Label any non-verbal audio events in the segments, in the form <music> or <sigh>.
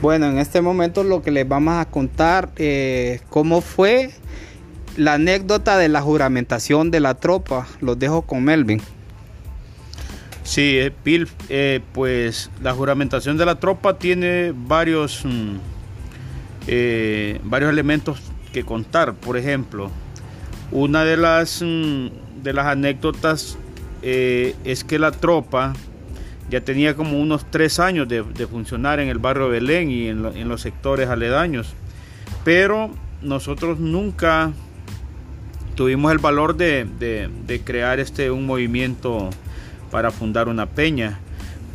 Bueno, en este momento lo que les vamos a contar eh, cómo fue la anécdota de la juramentación de la tropa. Los dejo con Melvin. Sí, eh, Bill, eh, pues la juramentación de la tropa tiene varios, mm, eh, varios elementos que contar. Por ejemplo, una de las, mm, de las anécdotas es que la tropa ya tenía como unos tres años de, funcionar en el barrio Belén y en, los sectores aledaños. Pero nosotros nunca tuvimos el valor de, de crear este, un movimiento para fundar una peña,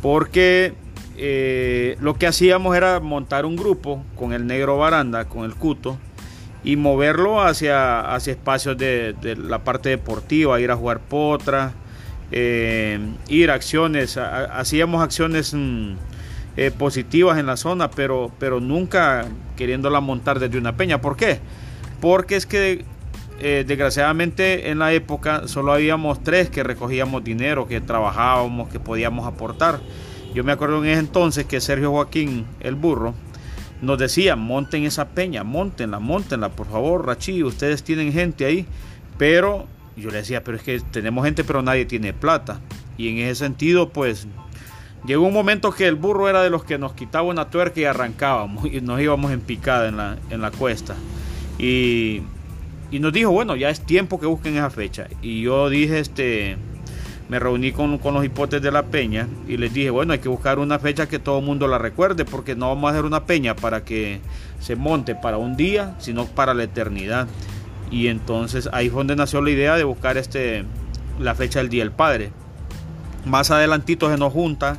porque eh, lo que hacíamos era montar un grupo con el negro baranda, con el cuto, y moverlo hacia, hacia espacios de, la parte deportiva, ir a jugar potra, eh, ir a acciones, hacíamos acciones mm, eh, positivas en la zona, pero, pero nunca queriéndola montar desde una peña. ¿Por qué? Porque es que eh, desgraciadamente en la época solo habíamos tres que recogíamos dinero, que trabajábamos, que podíamos aportar. Yo me acuerdo en ese entonces que Sergio Joaquín, el burro, nos decía, monten esa peña, montenla, montenla, por favor, Rachi, ustedes tienen gente ahí. Pero yo le decía, pero es que tenemos gente, pero nadie tiene plata. Y en ese sentido, pues, llegó un momento que el burro era de los que nos quitaba una tuerca y arrancábamos y nos íbamos en picada en la, en la cuesta. Y y nos dijo, bueno, ya es tiempo que busquen esa fecha. Y yo dije, este, me reuní con, los hipotes de la peña y les dije, bueno, hay que buscar una fecha que todo el mundo la recuerde, porque no vamos a hacer una peña para que se monte para un día, sino para la eternidad. Y entonces ahí fue donde nació la idea de buscar este, la fecha del Día del Padre. Más adelantito se nos junta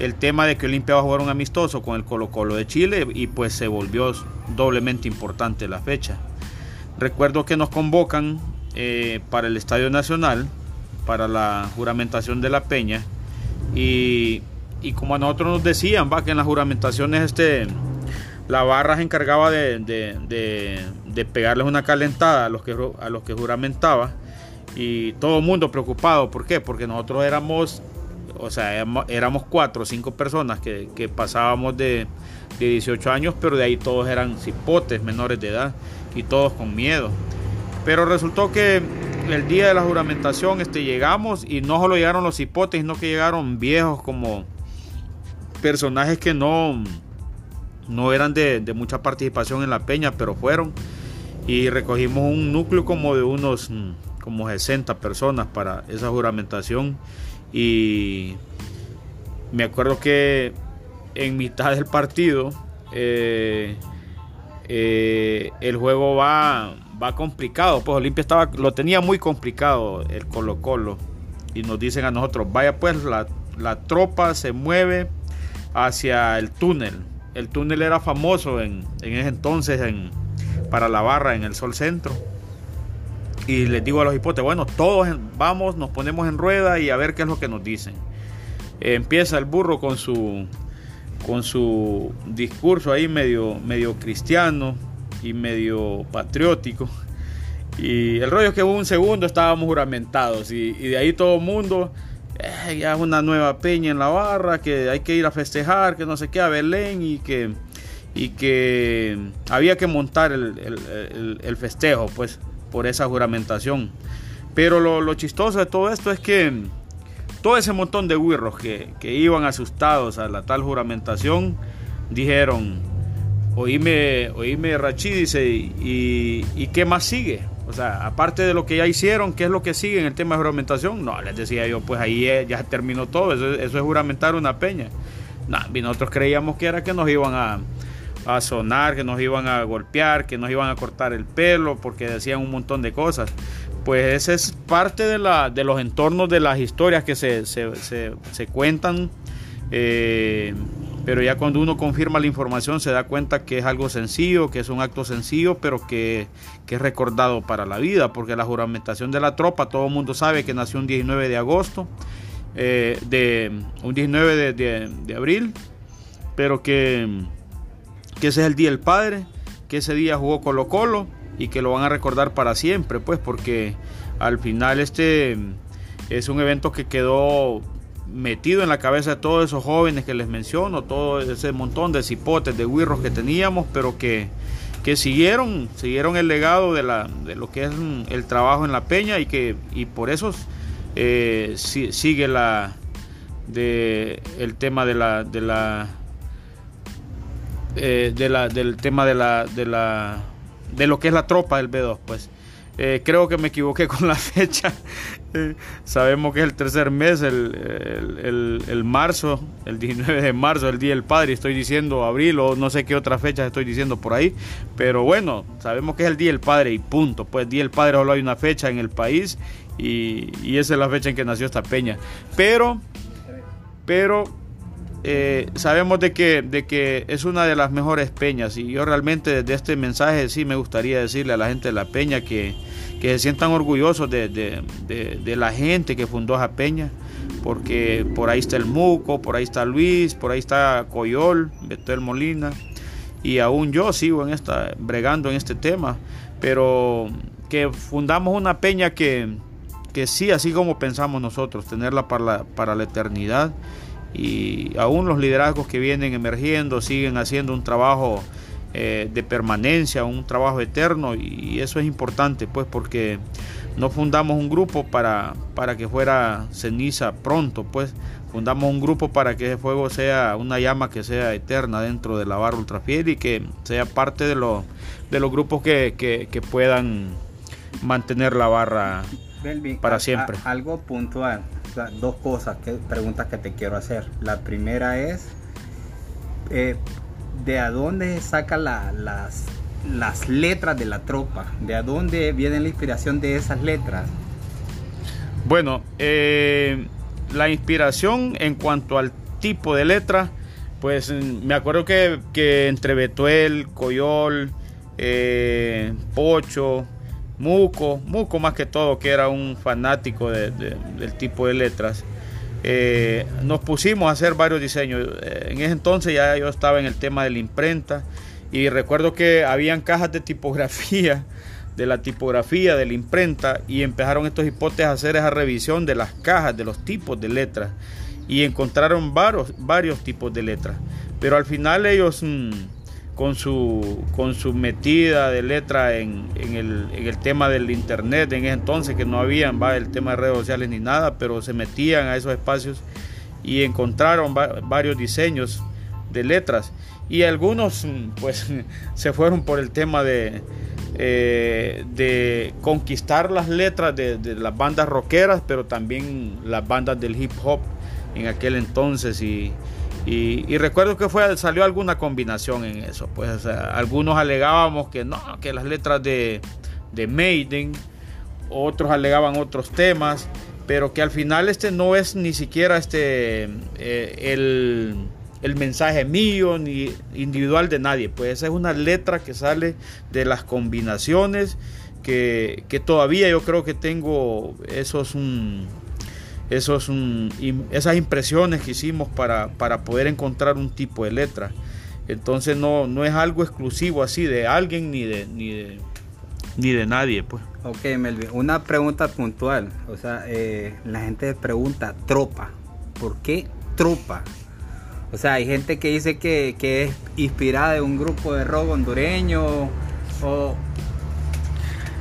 el tema de que Olimpia va a jugar un amistoso con el Colo Colo de Chile y pues se volvió doblemente importante la fecha. Recuerdo que nos convocan eh, para el Estadio Nacional, para la juramentación de la Peña. Y, como a nosotros nos decían, va, que en las juramentaciones este, la barra se encargaba de, de, pegarles una calentada a los, que, a los que juramentaba. Y todo el mundo preocupado. ¿Por qué? Porque nosotros éramos, o sea, éramos cuatro o cinco personas que, que pasábamos de, de 18 años, pero de ahí todos eran cipotes menores de edad y todos con miedo. Pero resultó que el día de la juramentación este, llegamos y no solo llegaron los cipotes, sino que llegaron viejos como personajes que no, no eran de, mucha participación en la peña, pero fueron. Y recogimos un núcleo como de unos como 60 personas para esa juramentación. Y me acuerdo que en mitad del partido eh, eh, el juego va, va complicado. Pues Olimpia estaba, lo tenía muy complicado el Colo Colo. Y nos dicen a nosotros, vaya pues, la, tropa se mueve hacia el túnel. El túnel era famoso en, ese entonces en, para la barra en el Sol Centro. Y les digo a los hipotes, bueno, todos vamos, nos ponemos en rueda y a ver qué es lo que nos dicen. empieza el burro con su con su discurso ahí medio, medio cristiano y medio patriótico. Y el rollo es que un segundo estábamos juramentados y, de ahí todo el mundo, eh, ya es una nueva peña en la barra, que hay que ir a festejar, que no sé qué, a Belén y que, y que había que montar el, festejo, pues, por esa juramentación. Pero lo, lo chistoso de todo esto es que todo ese montón de huirros que, iban asustados a la tal juramentación dijeron, oíme, oíme Rachi, dice, y, qué más sigue? O sea, aparte de lo que ya hicieron, ¿qué es lo que sigue en el tema de juramentación? No, les decía yo, pues ahí ya terminó todo, eso, es juramentar una peña. No, nosotros creíamos que era que nos iban a, a sonar, que nos iban a golpear, que nos iban a cortar el pelo, porque decían un montón de cosas pues ese es parte de, la, de los entornos de las historias que se, cuentan. Eh, pero ya cuando uno confirma la información se da cuenta que es algo sencillo, que es un acto sencillo, pero que, es recordado para la vida, porque la juramentación de la tropa, todo el mundo sabe que nació un 19 de agosto, eh, de, un 19 de, abril, pero que, que ese es el Día del Padre, que ese día jugó Colo Colo y que lo van a recordar para siempre, pues porque al final este es un evento que quedó metido en la cabeza de todos esos jóvenes que les menciono, todo ese montón de cipotes, de huirros que teníamos, pero que, que siguieron, siguieron el legado de, la, de lo que es el trabajo en la peña y que y por eso eh, sigue la de el tema de la de la eh, de la del tema de la de la de lo que es la tropa del B2 pues eh, creo que me equivoqué <laughs> con la fecha. <laughs> Sabemos que es el tercer mes, el, marzo, el 19 de marzo, el Día del Padre. Estoy diciendo abril o no sé qué otra fecha estoy diciendo por ahí. Pero bueno, sabemos que es el Día del Padre y punto. Pues Día del Padre solo hay una fecha en el país y, y esa es la fecha en que nació esta peña. Pero, pero eh, sabemos de que, de que es una de las mejores peñas y yo realmente desde este mensaje sí me gustaría decirle a la gente de la peña que, se sientan orgullosos de, la gente que fundó esa peña, porque por ahí está el Muco, por ahí está Luis, por ahí está Coyol, Betel Molina, y aún yo sigo en esta, bregando en este tema, pero que fundamos una peña que, que sí, así como pensamos nosotros, tenerla para la, para la eternidad y aún los liderazgos que vienen emergiendo siguen haciendo un trabajo eh, de permanencia, un trabajo eterno y eso es importante pues porque no fundamos un grupo para, para que fuera ceniza pronto, pues fundamos un grupo para que ese fuego sea una llama que sea eterna dentro de la barra ultrafiel y que sea parte de, lo, de los grupos que, que, puedan mantener la barra para siempre. algo puntual dos cosas, que, preguntas que te quiero hacer. La primera es, eh, ¿de a dónde saca las, letras de la tropa? ¿De a dónde viene la inspiración de esas letras? Bueno, eh, la inspiración en cuanto al tipo de letra, pues mm, me acuerdo que, entre Betuel, Coyol, eh, Pocho, Muco, Muco más que todo, que era un fanático del tipo de letras. Eh, nos pusimos a hacer varios diseños. Eh, en ese entonces ya yo estaba en el tema de la imprenta y recuerdo que habían cajas de tipografía, de la tipografía, de la imprenta y empezaron estos hipótesis a hacer esa revisión de las cajas, de los tipos de letras y encontraron varios, varios tipos de letras. Pero al final ellos... Mm, con su, con su metida de letra en, el, tema del internet. En ese entonces, que no había va, el tema de redes sociales ni nada, pero se metían a esos espacios y encontraron varios diseños de letras. Y algunos pues <laughs> se fueron por el tema de, eh, de conquistar las letras de, de, las bandas rockeras, pero también las bandas del hip hop en aquel entonces. Y, y, recuerdo que fue, salió alguna combinación en eso. Pues algunos alegábamos que no, que las letras de, de Maiden, otros alegaban otros temas, pero que al final este no es ni siquiera este eh, el, el, mensaje mío ni individual de nadie. Pues esa es una letra que sale de las combinaciones que, que todavía yo creo que tengo esos. Un esos, esas impresiones que hicimos para, para, poder encontrar un tipo de letra. Entonces no, no es algo exclusivo así de alguien ni de, ni de, ni de nadie. Pues. Ok, Melvin, una pregunta puntual. O sea, eh, la gente pregunta, tropa. ¿Por qué tropa? O sea, hay gente que dice que, que es inspirada de un grupo de rock hondureño o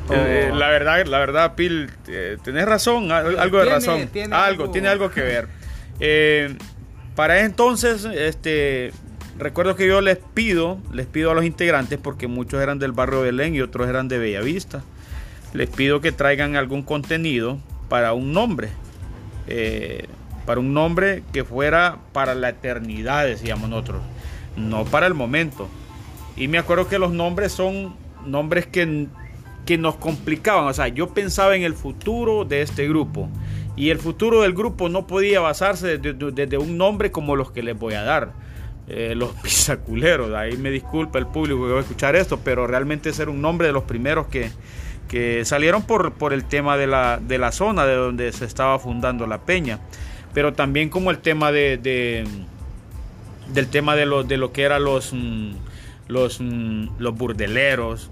eh, oh. la verdad, la verdad, Pil, eh, tenés razón, algo de razón. algo, tiene algo que ver. Eh, para entonces, este, recuerdo que yo les pido, les pido a los integrantes, porque muchos eran del barrio de Belén y otros eran de Bellavista, les pido que traigan algún contenido para un nombre. para un nombre que fuera para la eternidad, decíamos nosotros, no para el momento. Y me acuerdo que los nombres son nombres que que nos complicaban. O sea, yo pensaba en el futuro de este grupo. Y el futuro del grupo no podía basarse desde, un nombre como los que les voy a dar. Eh, los <laughs> pisaculeros. Ahí me disculpa el público que va a escuchar esto, pero realmente ser un nombre de los primeros que, que salieron por, por el tema de la, de la zona de donde se estaba fundando la peña. Pero también como el tema de, del tema de lo, de lo que eran los, mm, los, mm, los burdeleros,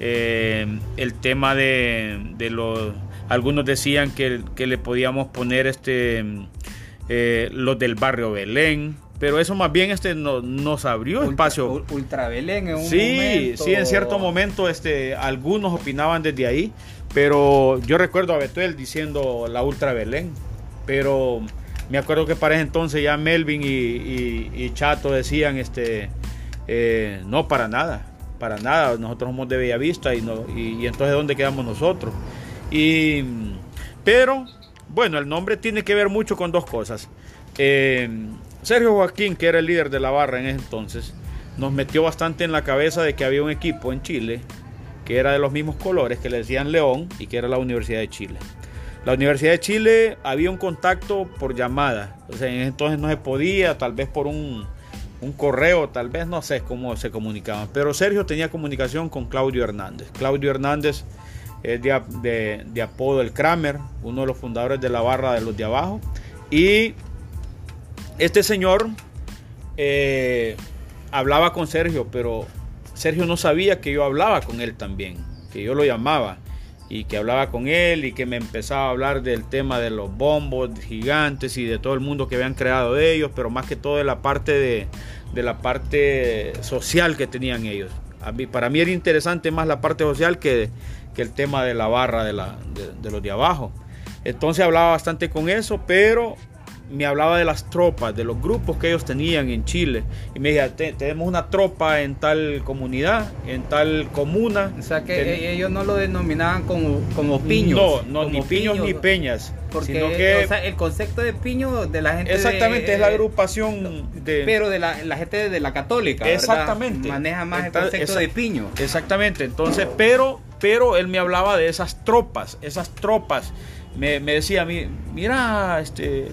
eh, el tema de, los... Algunos decían que, le podíamos poner este... eh, los del barrio Belén, pero eso más bien este nos abrió espacio. Ultra Belén en un sí, Sí, en cierto momento este, algunos opinaban desde ahí, pero yo recuerdo a Betuel diciendo la Ultra Belén, pero me acuerdo que para ese entonces ya Melvin y, Chato decían, este, eh, no, para nada, para nada, nosotros somos de Bellavista y, no, y, entonces ¿dónde quedamos nosotros? Y, pero, bueno, el nombre tiene que ver mucho con dos cosas. Eh, Sergio Joaquín, que era el líder de la barra en ese entonces, nos metió bastante en la cabeza de que había un equipo en Chile que era de los mismos colores, que le decían León y que era la Universidad de Chile. La Universidad de Chile había un contacto por llamada, o sea, en ese entonces no se podía, tal vez por un, correo, tal vez no sé cómo se comunicaban, pero Sergio tenía comunicación con Claudio Hernández. Claudio Hernández es de, de apodo el Kramer, uno de los fundadores de la barra de los de abajo, y este señor eh, hablaba con Sergio, pero Sergio no sabía que yo hablaba con él también, que yo lo llamaba y que hablaba con él y que me empezaba a hablar del tema de los bombos gigantes y de todo el mundo que habían creado de ellos, pero más que todo de la parte de, la parte social que tenían ellos. para mí era interesante más la parte social que, el tema de la barra de, de los de abajo. Entonces hablaba bastante con eso, pero me hablaba de las tropas, de los grupos que ellos tenían en Chile. Y me decía, tenemos una tropa en tal comunidad, en tal comuna. O sea que e-, ellos no lo denominaban como, como piños. No, no ni piños, ni peñas. Porque el concepto de piño de la gente... Exactamente, es la agrupación de... Pero de la, gente de la católica. Exactamente. Maneja más el concepto de piño. Exactamente, entonces, pero, pero él me hablaba de esas tropas, esas tropas. Me, me decía a mí, mira, este,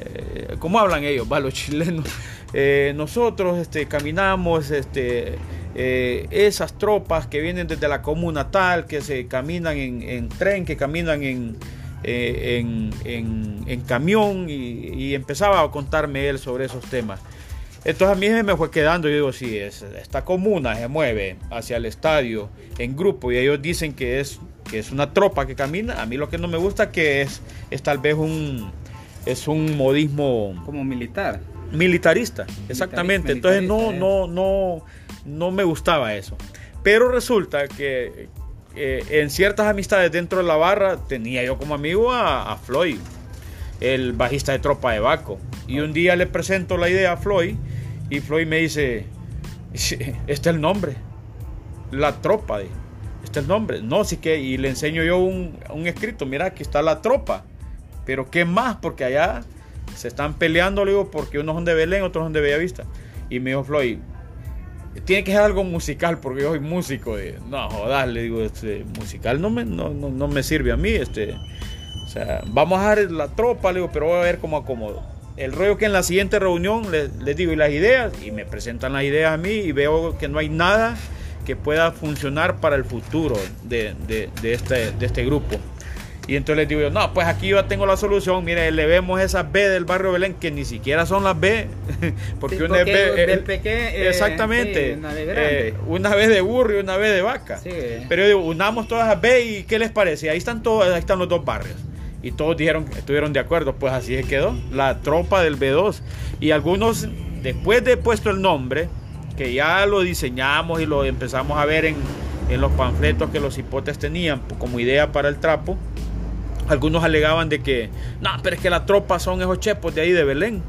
eh, ¿cómo hablan ellos, va, los chilenos? <laughs> Eh, nosotros este, caminamos este, eh, esas tropas que vienen desde la comuna tal, que se caminan en, tren, que caminan en, en, camión, y, empezaba a contarme él sobre esos temas. Entonces a mí me fue quedando, yo digo, sí, es, esta comuna se mueve hacia el estadio en grupo y ellos dicen que es, que es una tropa que camina. A mí lo que no me gusta que es, es tal vez un, es un modismo como militar. Militarista, exactamente. Entonces no, no, no, no me gustaba eso. Pero resulta que eh, en ciertas amistades dentro de la barra tenía yo como amigo a, Floyd, el bajista de Tropa de Baco. Y un día le presento la idea a Floyd y Floyd me dice, este es el nombre, la tropa, este es el nombre. No, sí que, y le enseño yo un, un escrito, mira, aquí está la tropa. Pero ¿qué más? Porque allá se están peleando, le digo, porque unos son de Belén, otros son de Bellavista. Y me dijo Floyd, tiene que ser algo musical porque yo soy músico. no, jodas, le digo, este, musical no me, no, me sirve a mí. Este, o sea, vamos a dar la tropa, le digo, pero voy a ver cómo acomodo. El rollo que en la siguiente reunión les, digo, y las ideas, y me presentan las ideas a mí y veo que no hay nada que pueda funcionar para el futuro de, este, de este grupo. Y entonces les digo yo, no, pues aquí yo tengo la solución. Mire, le vemos esas B del barrio Belén, que ni siquiera son las B. porque una B. Del eh, exactamente. una, B una vez de burro y una vez de vaca. Pero yo digo, unamos todas las B y ¿qué les parece? Ahí están todos, ahí están los dos barrios. Y todos dijeron, estuvieron de acuerdo. Pues así se quedó. La tropa del B2. Y algunos, después de puesto el nombre, que ya lo diseñamos y lo empezamos a ver en, en los panfletos que los hipotes tenían como idea para el trapo algunos alegaban de que, no, pero es que la tropa son esos chepos de ahí de Belén.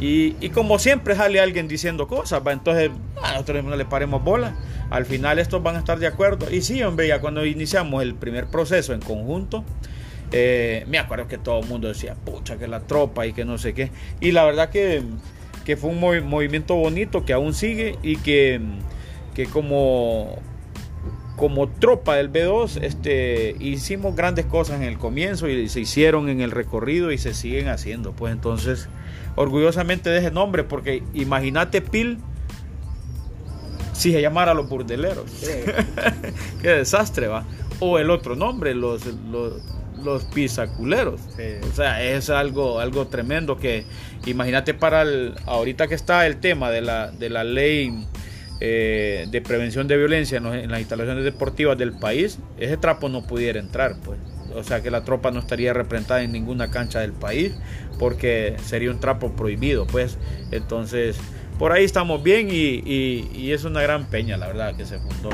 Y, como siempre sale alguien diciendo cosas, ¿va? entonces a nosotros no le paremos bola. Al final estos van a estar de acuerdo. Y sí, hombre, ya cuando iniciamos el primer proceso en conjunto, eh, me acuerdo que todo el mundo decía, pucha, que la tropa y que no sé qué. Y la verdad que, que fue un movimiento bonito que aún sigue y que, que como como tropa del B2 este, hicimos grandes cosas en el comienzo y se hicieron en el recorrido y se siguen haciendo. Pues entonces, orgullosamente de ese nombre, porque imagínate Pil si se llamara los burdeleros. <laughs> Qué desastre, va. O el otro nombre, los, los, los pisaculeros. O sea, es algo, algo tremendo que imagínate para el, ahorita que está el tema de la, de la ley eh, de prevención de violencia en, las instalaciones deportivas del país, ese trapo no pudiera entrar, pues. o sea que la tropa no estaría representada en ninguna cancha del país porque sería un trapo prohibido, pues. Entonces, por ahí estamos bien y, y es una gran peña, la verdad, que se fundó.